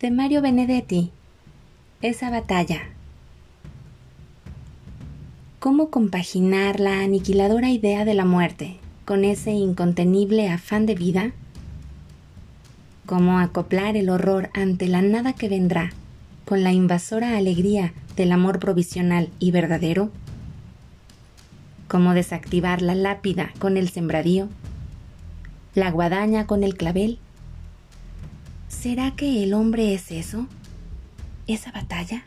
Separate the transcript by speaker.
Speaker 1: de Mario Benedetti. Esa batalla. ¿Cómo compaginar la aniquiladora idea de la muerte con ese incontenible afán de vida? ¿Cómo acoplar el horror ante la nada que vendrá con la invasora alegría del amor provisional y verdadero? ¿Cómo desactivar la lápida con el sembradío? ¿La guadaña con el clavel? ¿Será que el hombre es eso? ¿Esa batalla?